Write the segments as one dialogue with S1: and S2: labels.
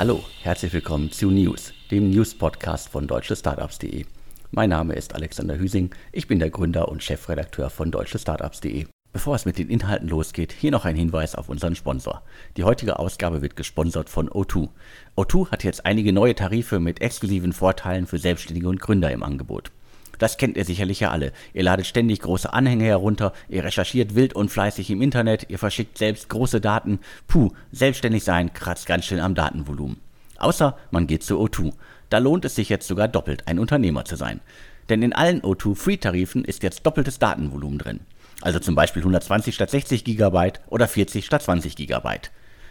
S1: Hallo, herzlich willkommen zu News, dem News-Podcast von deutschestartups.de. Mein Name ist Alexander Hüsing, ich bin der Gründer und Chefredakteur von deutschestartups.de. Bevor es mit den Inhalten losgeht, hier noch ein Hinweis auf unseren Sponsor. Die heutige Ausgabe wird gesponsert von O2. O2 hat jetzt einige neue Tarife mit exklusiven Vorteilen für Selbstständige und Gründer im Angebot. Das kennt ihr sicherlich ja alle. Ihr ladet ständig große Anhänge herunter, ihr recherchiert wild und fleißig im Internet, ihr verschickt selbst große Daten. Puh, selbstständig sein kratzt ganz schön am Datenvolumen. Außer man geht zu O2. Da lohnt es sich jetzt sogar doppelt, ein Unternehmer zu sein. Denn in allen O2 Free-Tarifen ist jetzt doppeltes Datenvolumen drin. Also zum Beispiel 120 statt 60 GB oder 40 statt 20 GB.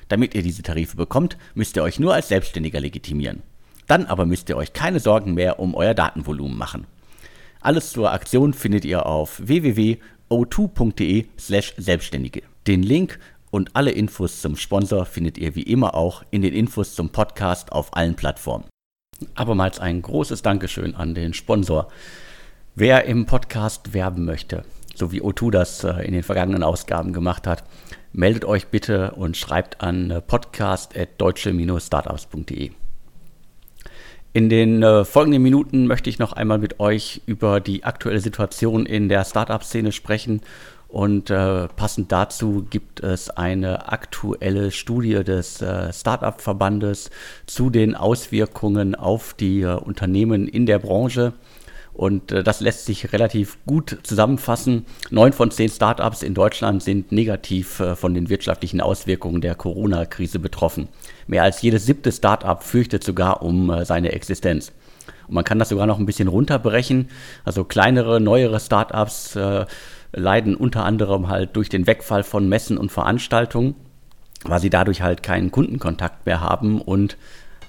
S1: Damit ihr diese Tarife bekommt, müsst ihr euch nur als Selbstständiger legitimieren. Dann aber müsst ihr euch keine Sorgen mehr um euer Datenvolumen machen. Alles zur Aktion findet ihr auf www.o2.de/selbstständige. Den Link und alle Infos zum Sponsor findet ihr wie immer auch in den Infos zum Podcast auf allen Plattformen. Abermals ein großes Dankeschön an den Sponsor. Wer im Podcast werben möchte, so wie O2 das äh, in den vergangenen Ausgaben gemacht hat, meldet euch bitte und schreibt an äh, podcast.deutsche-startups.de. In den äh, folgenden Minuten möchte ich noch einmal mit euch über die aktuelle Situation in der Startup-Szene sprechen. Und äh, passend dazu gibt es eine aktuelle Studie des äh, Startup-Verbandes zu den Auswirkungen auf die äh, Unternehmen in der Branche. Und äh, das lässt sich relativ gut zusammenfassen. Neun von zehn Startups in Deutschland sind negativ äh, von den wirtschaftlichen Auswirkungen der Corona-Krise betroffen. Mehr als jedes siebte Startup fürchtet sogar um äh, seine Existenz. Und man kann das sogar noch ein bisschen runterbrechen. Also kleinere, neuere Startups äh, leiden unter anderem halt durch den Wegfall von Messen und Veranstaltungen, weil sie dadurch halt keinen Kundenkontakt mehr haben und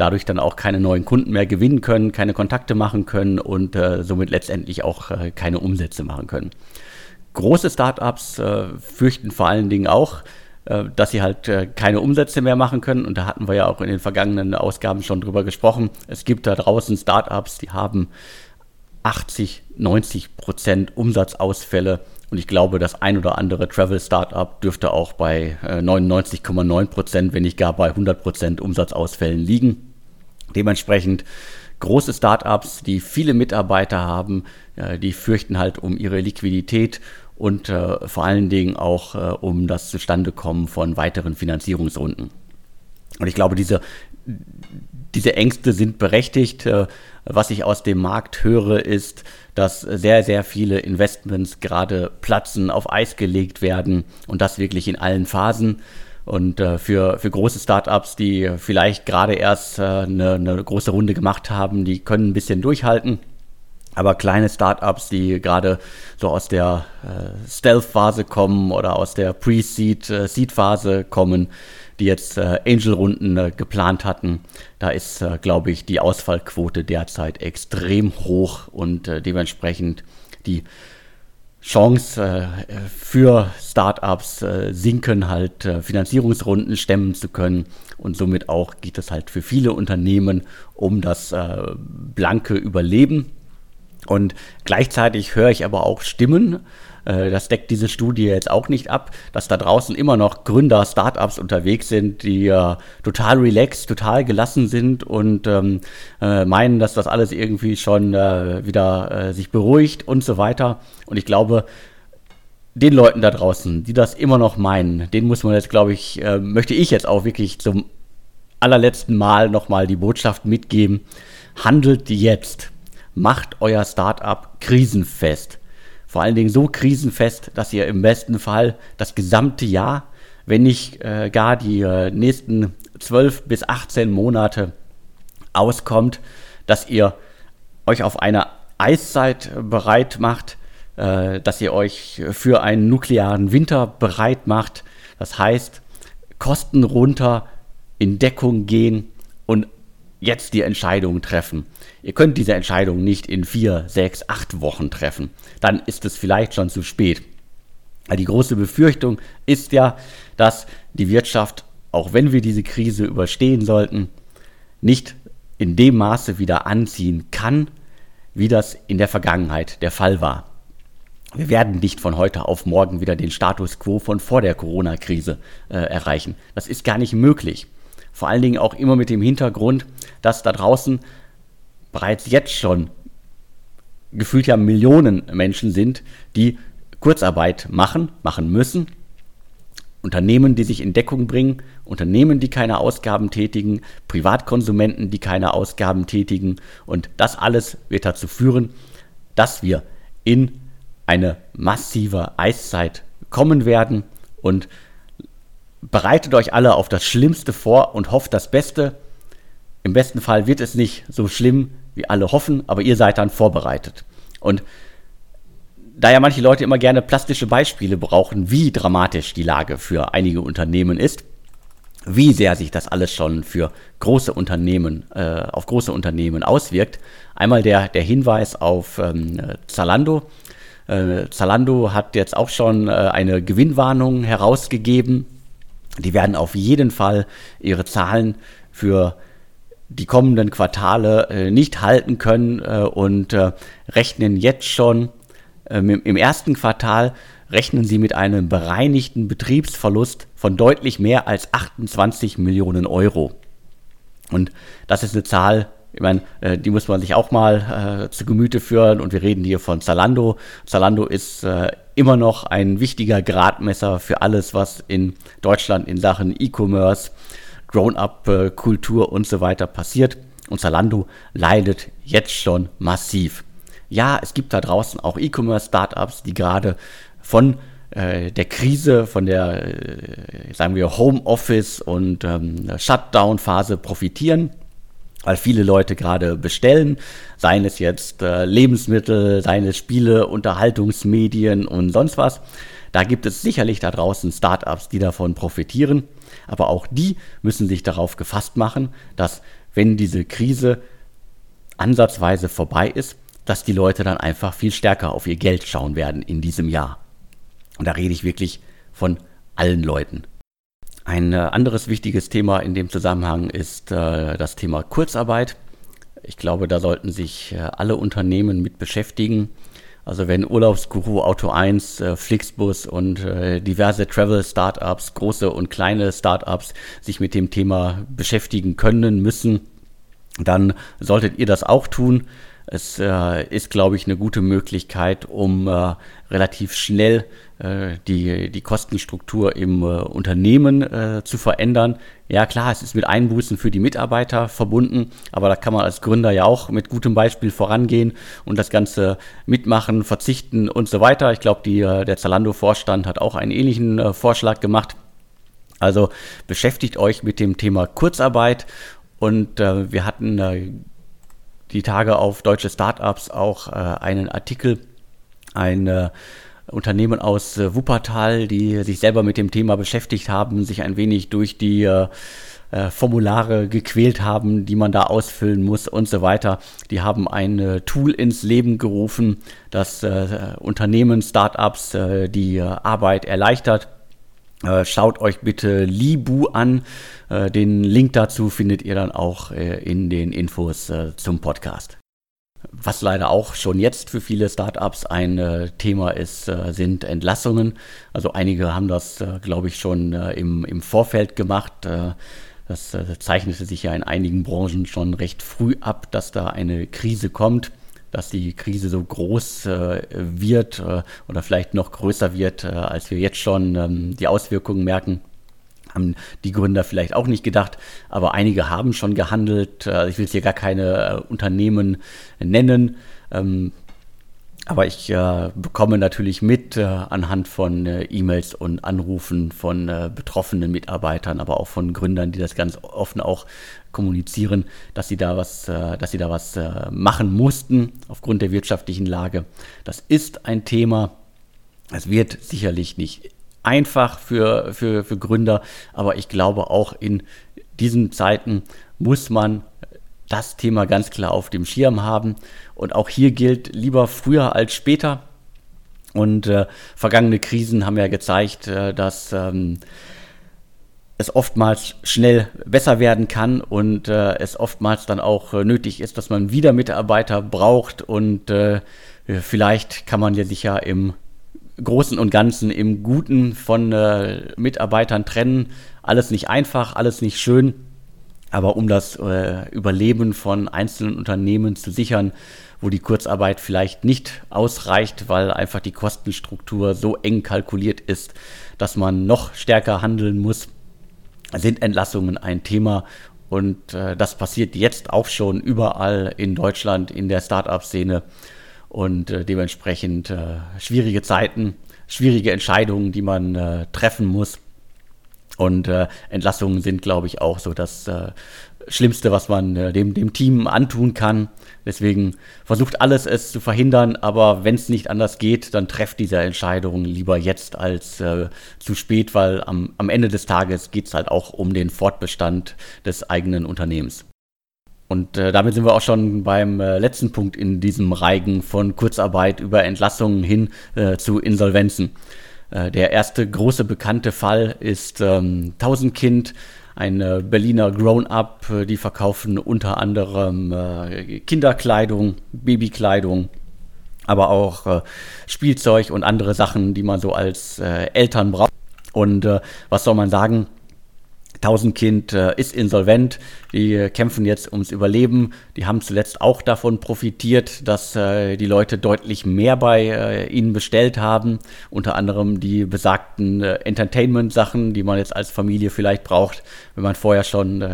S1: dadurch dann auch keine neuen Kunden mehr gewinnen können, keine Kontakte machen können und äh, somit letztendlich auch äh, keine Umsätze machen können. Große Startups äh, fürchten vor allen Dingen auch, äh, dass sie halt äh, keine Umsätze mehr machen können. Und da hatten wir ja auch in den vergangenen Ausgaben schon drüber gesprochen. Es gibt da draußen Startups, die haben 80, 90 Prozent Umsatzausfälle. Und ich glaube, das ein oder andere Travel-Startup dürfte auch bei 99,9 äh, Prozent, wenn nicht gar bei 100 Prozent Umsatzausfällen liegen. Dementsprechend große Startups, die viele Mitarbeiter haben, äh, die fürchten halt um ihre Liquidität und äh, vor allen Dingen auch äh, um das Zustandekommen von weiteren Finanzierungsrunden. Und ich glaube, diese, diese Ängste sind berechtigt. Was ich aus dem Markt höre, ist, dass sehr, sehr viele Investments gerade platzen, auf Eis gelegt werden und das wirklich in allen Phasen. Und äh, für, für große Startups, die vielleicht gerade erst äh, eine, eine große Runde gemacht haben, die können ein bisschen durchhalten. Aber kleine Startups, die gerade so aus der äh, Stealth-Phase kommen oder aus der Pre-Seed-Seed-Phase äh, kommen, die jetzt äh, Angel-Runden äh, geplant hatten, da ist, äh, glaube ich, die Ausfallquote derzeit extrem hoch und äh, dementsprechend die Chance äh, für Startups äh, sinken, halt äh, Finanzierungsrunden stemmen zu können. Und somit auch geht es halt für viele Unternehmen um das blanke Überleben. Und gleichzeitig höre ich aber auch Stimmen, äh, das deckt diese Studie jetzt auch nicht ab, dass da draußen immer noch Gründer, Startups unterwegs sind, die äh, total relaxed, total gelassen sind und ähm, äh, meinen, dass das alles irgendwie schon äh, wieder äh, sich beruhigt und so weiter. Und ich glaube, den Leuten da draußen, die das immer noch meinen, den muss man jetzt, glaube ich, äh, möchte ich jetzt auch wirklich zum allerletzten Mal nochmal die Botschaft mitgeben. Handelt jetzt. Macht euer Startup krisenfest vor allen Dingen so krisenfest, dass ihr im besten Fall das gesamte Jahr, wenn nicht äh, gar die äh, nächsten 12 bis 18 Monate auskommt, dass ihr euch auf eine Eiszeit bereit macht, äh, dass ihr euch für einen nuklearen Winter bereit macht. Das heißt, Kosten runter, in Deckung gehen und jetzt die Entscheidung treffen. Ihr könnt diese Entscheidung nicht in vier, sechs, acht Wochen treffen. Dann ist es vielleicht schon zu spät. Die große Befürchtung ist ja, dass die Wirtschaft, auch wenn wir diese Krise überstehen sollten, nicht in dem Maße wieder anziehen kann, wie das in der Vergangenheit der Fall war. Wir werden nicht von heute auf morgen wieder den Status quo von vor der Corona-Krise äh, erreichen. Das ist gar nicht möglich. Vor allen Dingen auch immer mit dem Hintergrund, dass da draußen bereits jetzt schon gefühlt ja Millionen Menschen sind, die Kurzarbeit machen, machen müssen. Unternehmen, die sich in Deckung bringen, Unternehmen, die keine Ausgaben tätigen, Privatkonsumenten, die keine Ausgaben tätigen. Und das alles wird dazu führen, dass wir in eine massive Eiszeit kommen werden. Und bereitet euch alle auf das Schlimmste vor und hofft das Beste. Im besten Fall wird es nicht so schlimm, wie alle hoffen, aber ihr seid dann vorbereitet. Und da ja manche Leute immer gerne plastische Beispiele brauchen, wie dramatisch die Lage für einige Unternehmen ist, wie sehr sich das alles schon für große Unternehmen, äh, auf große Unternehmen auswirkt. Einmal der, der Hinweis auf ähm, Zalando. Äh, Zalando hat jetzt auch schon äh, eine Gewinnwarnung herausgegeben. Die werden auf jeden Fall ihre Zahlen für die kommenden Quartale äh, nicht halten können äh, und äh, rechnen jetzt schon ähm, im, ersten Quartal rechnen sie mit einem bereinigten Betriebsverlust von deutlich mehr als 28 Millionen Euro. Und das ist eine Zahl, ich meine, äh, die muss man sich auch mal äh, zu Gemüte führen. Und wir reden hier von Zalando. Zalando ist äh, immer noch ein wichtiger Gradmesser für alles, was in Deutschland in Sachen E-Commerce Grown-up-Kultur und so weiter passiert. Und Zalando leidet jetzt schon massiv. Ja, es gibt da draußen auch E-Commerce-Startups, die gerade von äh, der Krise, von der, äh, sagen wir, Homeoffice und ähm, Shutdown-Phase profitieren, weil viele Leute gerade bestellen, seien es jetzt äh, Lebensmittel, seien es Spiele, Unterhaltungsmedien und sonst was. Da gibt es sicherlich da draußen Startups, die davon profitieren. Aber auch die müssen sich darauf gefasst machen, dass wenn diese Krise ansatzweise vorbei ist, dass die Leute dann einfach viel stärker auf ihr Geld schauen werden in diesem Jahr. Und da rede ich wirklich von allen Leuten. Ein äh, anderes wichtiges Thema in dem Zusammenhang ist äh, das Thema Kurzarbeit. Ich glaube, da sollten sich äh, alle Unternehmen mit beschäftigen. Also wenn Urlaubsguru Auto 1, äh, Flixbus und äh, diverse Travel-Startups, große und kleine Startups sich mit dem Thema beschäftigen können, müssen, dann solltet ihr das auch tun. Es äh, ist, glaube ich, eine gute Möglichkeit, um äh, relativ schnell äh, die, die Kostenstruktur im äh, Unternehmen äh, zu verändern. Ja klar, es ist mit Einbußen für die Mitarbeiter verbunden, aber da kann man als Gründer ja auch mit gutem Beispiel vorangehen und das Ganze mitmachen, verzichten und so weiter. Ich glaube, äh, der Zalando-Vorstand hat auch einen ähnlichen Vorschlag gemacht. Also beschäftigt euch mit dem Thema Kurzarbeit und wir hatten die Tage auf deutsche Startups auch äh, einen Artikel, ein äh, Unternehmen aus äh, Wuppertal, die sich selber mit dem Thema beschäftigt haben, sich ein wenig durch die äh, äh, Formulare gequält haben, die man da ausfüllen muss und so weiter. Die haben ein äh, Tool ins Leben gerufen, das Unternehmen, Startups die Arbeit erleichtert schaut euch bitte Libu an. Äh, den Link dazu findet ihr dann auch äh, in den Infos zum Podcast. Was leider auch schon jetzt für viele Startups ein Thema ist, sind Entlassungen. Also einige haben das, glaube ich, schon im, im Vorfeld gemacht. das zeichnete sich ja in einigen Branchen schon recht früh ab, dass da eine Krise kommt dass die Krise so groß äh, wird äh, oder vielleicht noch größer wird, äh, als wir jetzt schon ähm, die Auswirkungen merken. Haben die Gründer vielleicht auch nicht gedacht, aber einige haben schon gehandelt. Äh, ich will jetzt hier gar keine äh, Unternehmen nennen. Ähm, aber ich äh, bekomme natürlich mit äh, anhand von äh, E-Mails und Anrufen von äh, betroffenen Mitarbeitern, aber auch von Gründern, die das ganz offen auch kommunizieren, dass sie da was, äh, dass sie da was äh, machen mussten aufgrund der wirtschaftlichen Lage. Das ist ein Thema. Es wird sicherlich nicht einfach für, für, für Gründer, aber ich glaube auch in diesen Zeiten muss man das Thema ganz klar auf dem Schirm haben. Und auch hier gilt lieber früher als später. Und äh, vergangene Krisen haben ja gezeigt, äh, dass ähm, es oftmals schnell besser werden kann und äh, es oftmals dann auch äh, nötig ist, dass man wieder Mitarbeiter braucht und äh, vielleicht kann man ja sich ja im Großen und Ganzen im Guten von äh, Mitarbeitern trennen. Alles nicht einfach, alles nicht schön, Aber um das äh, Überleben von einzelnen Unternehmen zu sichern, wo die Kurzarbeit vielleicht nicht ausreicht, weil einfach die Kostenstruktur so eng kalkuliert ist, dass man noch stärker handeln muss, sind Entlassungen ein Thema. Und äh, das passiert jetzt auch schon überall in Deutschland in der Start-up-Szene. Und äh, dementsprechend äh, schwierige Zeiten, schwierige Entscheidungen, die man äh, treffen muss. Und äh, Entlassungen sind, glaube ich, auch so das äh, Schlimmste, was man äh, dem, dem Team antun kann. Deswegen versucht alles es zu verhindern, aber wenn es nicht anders geht, dann trefft diese Entscheidung lieber jetzt als äh, zu spät, weil am, am Ende des Tages geht es halt auch um den Fortbestand des eigenen Unternehmens. Und äh, damit sind wir auch schon beim äh, letzten Punkt in diesem Reigen von Kurzarbeit über Entlassungen hin äh, zu Insolvenzen. Äh, der erste große bekannte Fall ist ähm, Tausendkind, ein äh, Berliner Grown-up. Äh, die verkaufen unter anderem Kinderkleidung, Babykleidung, aber auch Spielzeug und andere Sachen, die man so als Eltern braucht. Und was soll man sagen? Tausendkind äh, ist insolvent, die äh, kämpfen jetzt ums Überleben. Die haben zuletzt auch davon profitiert, dass äh, die Leute deutlich mehr bei äh, ihnen bestellt haben. Unter anderem die besagten äh, Entertainment-Sachen, die man jetzt als Familie vielleicht braucht. Wenn man vorher schon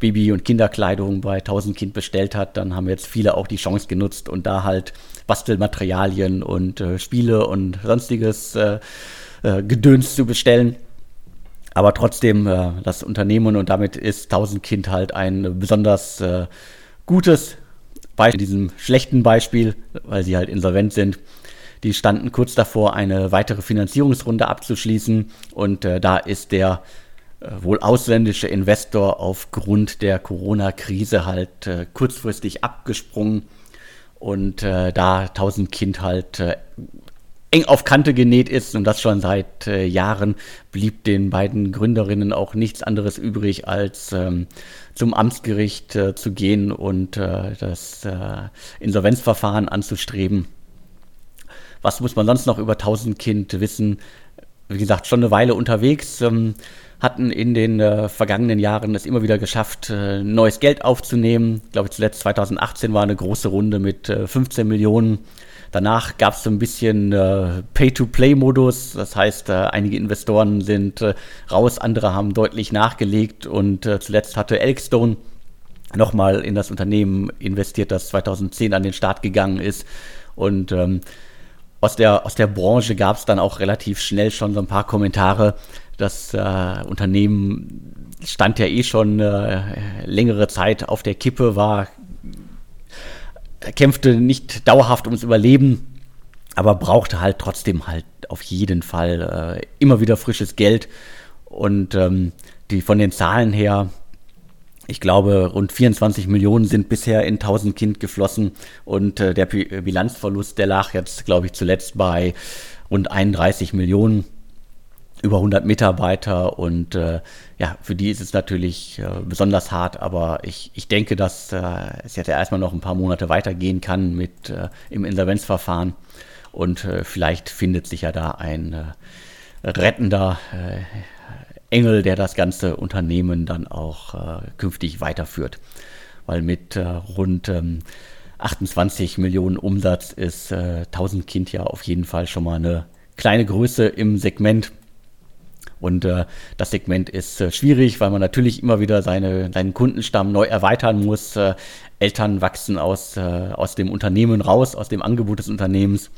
S1: Baby- und Kinderkleidung bei Tausendkind bestellt hat, dann haben jetzt viele auch die Chance genutzt und da halt Bastelmaterialien und Spiele und sonstiges Gedöns zu bestellen. Aber trotzdem, äh, das Unternehmen und damit ist Tausendkind halt ein besonders äh, gutes Beispiel, in diesem schlechten Beispiel, weil sie halt insolvent sind. Die standen kurz davor, eine weitere Finanzierungsrunde abzuschließen und äh, da ist der äh, wohl ausländische Investor aufgrund der Corona-Krise halt äh, kurzfristig abgesprungen und äh, da Tausendkind halt eng auf Kante genäht ist und das schon seit äh, Jahren, blieb den beiden Gründerinnen auch nichts anderes übrig, als ähm, zum Amtsgericht äh, zu gehen und äh, das äh, Insolvenzverfahren anzustreben. Was muss man sonst noch über Tausendkind wissen? Wie gesagt, schon eine Weile unterwegs, ähm, hatten in den äh, vergangenen Jahren es immer wieder geschafft, äh, neues Geld aufzunehmen. Ich glaube, zuletzt 2018 war eine große Runde mit 15 Millionen Danach gab es so ein bisschen äh, Pay-to-Play-Modus. Das heißt, äh, einige Investoren sind äh, raus, andere haben deutlich nachgelegt und äh, zuletzt hatte Elkstone nochmal in das Unternehmen investiert, das 2010 an den Start gegangen ist. Und ähm, aus, der, aus der Branche gab es dann auch relativ schnell schon so ein paar Kommentare. Das äh, Unternehmen stand ja eh schon äh, längere Zeit auf der Kippe, war er kämpfte nicht dauerhaft ums Überleben, aber brauchte halt trotzdem halt auf jeden Fall äh, immer wieder frisches Geld. Und ähm, die von den Zahlen her, ich glaube, rund 24 Millionen sind bisher in 1000 Kind geflossen und äh, der Bilanzverlust, der lag jetzt, glaube ich, zuletzt bei rund 31 Millionen über 100 Mitarbeiter und äh, ja, für die ist es natürlich äh, besonders hart, aber ich, ich denke, dass äh, es jetzt erstmal noch ein paar Monate weitergehen kann mit äh, im Insolvenzverfahren und äh, vielleicht findet sich ja da ein äh, rettender Engel, der das ganze Unternehmen dann auch künftig weiterführt, weil mit rund ähm, 28 Millionen Umsatz ist 1000 Kind ja auf jeden Fall schon mal eine kleine Größe im Segment und äh, das Segment ist äh, schwierig, weil man natürlich immer wieder seine, seinen Kundenstamm neu erweitern muss. Äh, Eltern wachsen aus, äh, aus dem Unternehmen raus, aus dem Angebot des Unternehmens.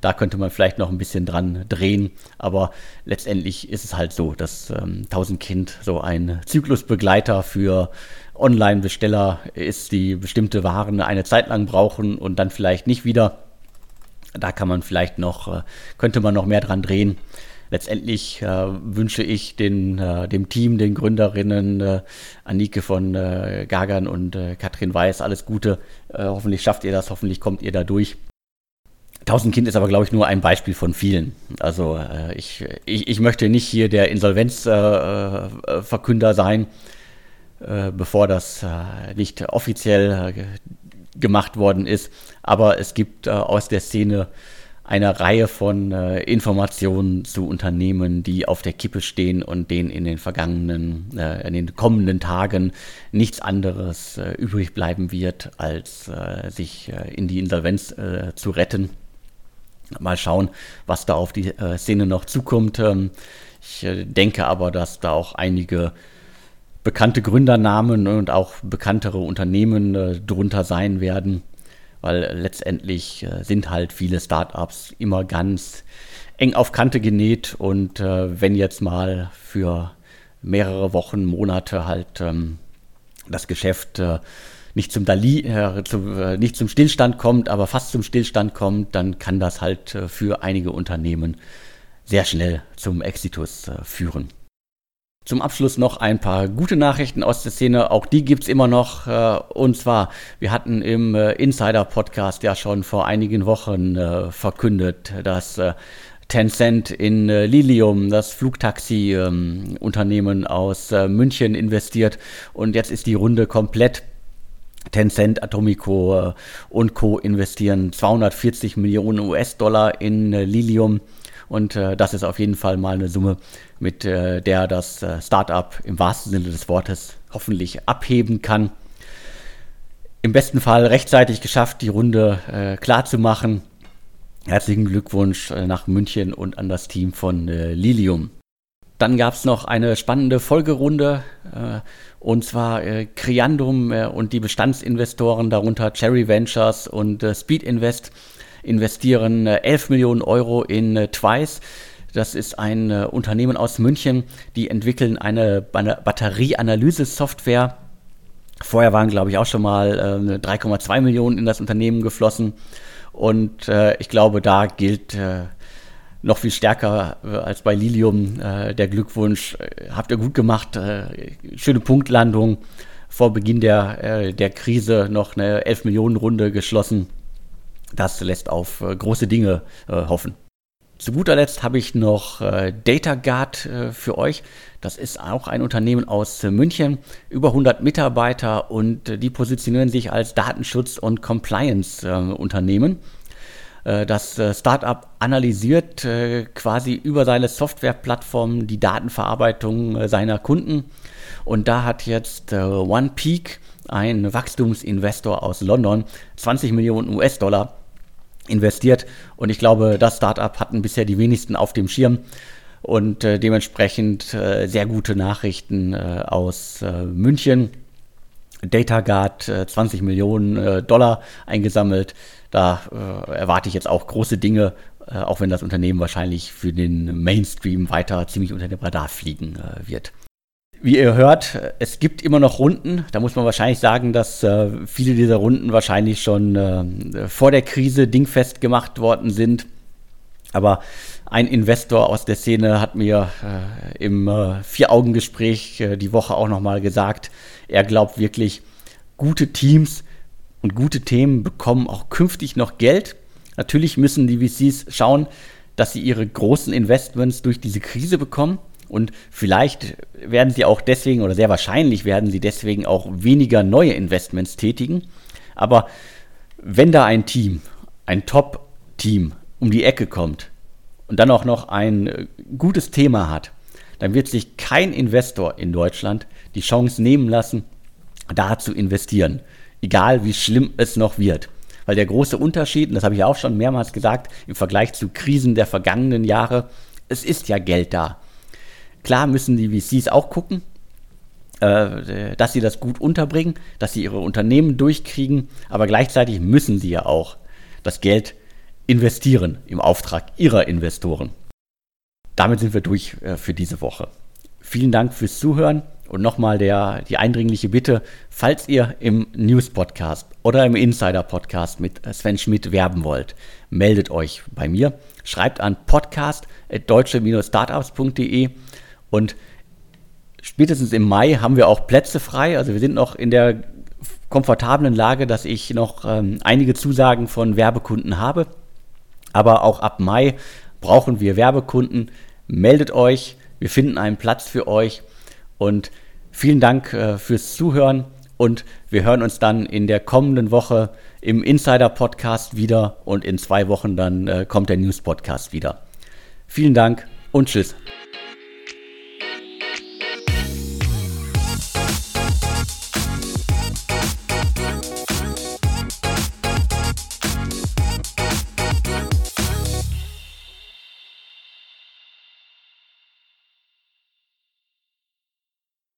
S1: Da könnte man vielleicht noch ein bisschen dran drehen, aber letztendlich ist es halt so, dass ähm, 1000 Kind so ein Zyklusbegleiter für Online-Besteller ist, die bestimmte Waren eine Zeit lang brauchen und dann vielleicht nicht wieder. Da kann man vielleicht noch, äh, könnte man noch mehr dran drehen letztendlich äh, wünsche ich den, äh, dem Team, den Gründerinnen, äh, Anike von äh, Gagan und äh, Katrin Weiß alles Gute. Äh, hoffentlich schafft ihr das, hoffentlich kommt ihr da durch. Tausend Kind ist aber, glaube ich, nur ein Beispiel von vielen. Also äh, ich, ich, ich möchte nicht hier der Insolvenzverkünder äh, sein, bevor das nicht offiziell gemacht worden ist. Aber es gibt aus der Szene eine Reihe von äh, Informationen zu Unternehmen, die auf der Kippe stehen und denen in den vergangenen, äh, in den kommenden Tagen nichts anderes äh, übrig bleiben wird, als äh, sich äh, in die Insolvenz äh, zu retten. Mal schauen, was da auf die Szene noch zukommt. Ähm, ich denke aber, dass da auch einige bekannte Gründernamen und auch bekanntere Unternehmen drunter sein werden weil letztendlich äh, sind halt viele Startups immer ganz eng auf Kante genäht und äh, wenn jetzt mal für mehrere Wochen, Monate halt ähm, das Geschäft äh, nicht zum Dali, äh, zu, äh, nicht zum Stillstand kommt, aber fast zum Stillstand kommt, dann kann das halt äh, für einige Unternehmen sehr schnell zum Exitus führen. Zum Abschluss noch ein paar gute Nachrichten aus der Szene. Auch die gibt es immer noch. Äh, und zwar, wir hatten im äh, Insider-Podcast ja schon vor einigen Wochen äh, verkündet, dass Tencent in Lilium, das Flugtaxi-Unternehmen aus München, investiert. Und jetzt ist die Runde komplett. Tencent, Atomico und Co. investieren 240 Millionen US-Dollar in Lilium. Und das ist auf jeden Fall mal eine Summe, mit äh, der das äh, Startup im wahrsten Sinne des Wortes hoffentlich abheben kann. Im besten Fall rechtzeitig geschafft, die Runde äh, klar zu machen. Herzlichen Glückwunsch äh, nach München und an das Team von äh, Lilium. Dann gab es noch eine spannende Folgerunde, äh, und zwar äh, Creandum und die Bestandsinvestoren, darunter Cherry Ventures und Speed Invest, investieren 11 äh, Millionen Euro in Twice. Das ist ein äh, Unternehmen aus München, die entwickeln eine, eine Batterieanalyse-Software. Vorher waren, glaube ich, auch schon mal 3,2 Millionen in das Unternehmen geflossen. Und ich glaube, da gilt noch viel stärker als bei Lilium der Glückwunsch. habt ihr gut gemacht. schöne Punktlandung. Vor Beginn der, der Krise noch eine 11 Millionen Runde geschlossen das lässt auf äh, große Dinge äh, hoffen. Zu guter Letzt habe ich noch äh, DataGuard äh, für euch. Das ist auch ein Unternehmen aus äh, München, über 100 Mitarbeiter und äh, die positionieren sich als Datenschutz- und Compliance-Unternehmen. Äh, das äh, Startup analysiert quasi über seine Softwareplattform die Datenverarbeitung seiner Kunden. Und da hat jetzt OnePeak, ein Wachstumsinvestor aus London, 20 Millionen US-Dollar investiert. Und ich glaube, das Startup hatten bisher die wenigsten auf dem Schirm und äh, dementsprechend äh, sehr gute Nachrichten äh, aus äh, München. DataGuard 20 äh, Millionen äh, Dollar eingesammelt. Da erwarte ich jetzt auch große Dinge, auch wenn das Unternehmen wahrscheinlich für den Mainstream weiter ziemlich unter dem Radar fliegen wird. Wie ihr hört, es gibt immer noch Runden. Da muss man wahrscheinlich sagen, dass äh, viele dieser Runden wahrscheinlich schon äh, vor der Krise dingfest gemacht worden sind. Aber ein Investor aus der Szene hat mir äh, im äh, Vier-Augen-Gespräch äh, die Woche auch nochmal gesagt, er glaubt wirklich, gute Teams und gute Themen bekommen auch künftig noch Geld. Natürlich müssen die VCs schauen, dass sie ihre großen Investments durch diese Krise bekommen. Und vielleicht werden sie auch deswegen, oder sehr wahrscheinlich werden sie deswegen auch weniger neue Investments tätigen. Aber wenn da ein Team, ein Top-Team um die Ecke kommt und dann auch noch ein äh, gutes Thema hat, dann wird sich kein Investor in Deutschland die Chance nehmen lassen, da zu investieren. Egal wie schlimm es noch wird. Weil der große Unterschied, und das habe ich auch schon mehrmals gesagt, im Vergleich zu Krisen der vergangenen Jahre, es ist ja Geld da. Klar müssen die VCs auch gucken, äh, dass sie das gut unterbringen, dass sie ihre Unternehmen durchkriegen, aber gleichzeitig müssen sie ja auch das Geld investieren im Auftrag ihrer Investoren. Damit sind wir durch äh, für diese Woche. Vielen Dank fürs Zuhören und nochmal die eindringliche Bitte, falls ihr im News-Podcast oder im Insider-Podcast mit Sven Schmidt werben wollt, meldet euch bei mir, schreibt an podcast.deutsche-startups.de und spätestens im Mai haben wir auch Plätze frei. Also wir sind noch in der komfortablen Lage, dass ich noch ähm, einige Zusagen von Werbekunden habe. Aber auch ab Mai brauchen wir Werbekunden. Meldet euch, wir finden einen Platz für euch. Und vielen Dank äh, fürs Zuhören und wir hören uns dann in der kommenden Woche im Insider-Podcast wieder und in zwei Wochen dann äh, kommt der News-Podcast wieder. Vielen Dank und tschüss.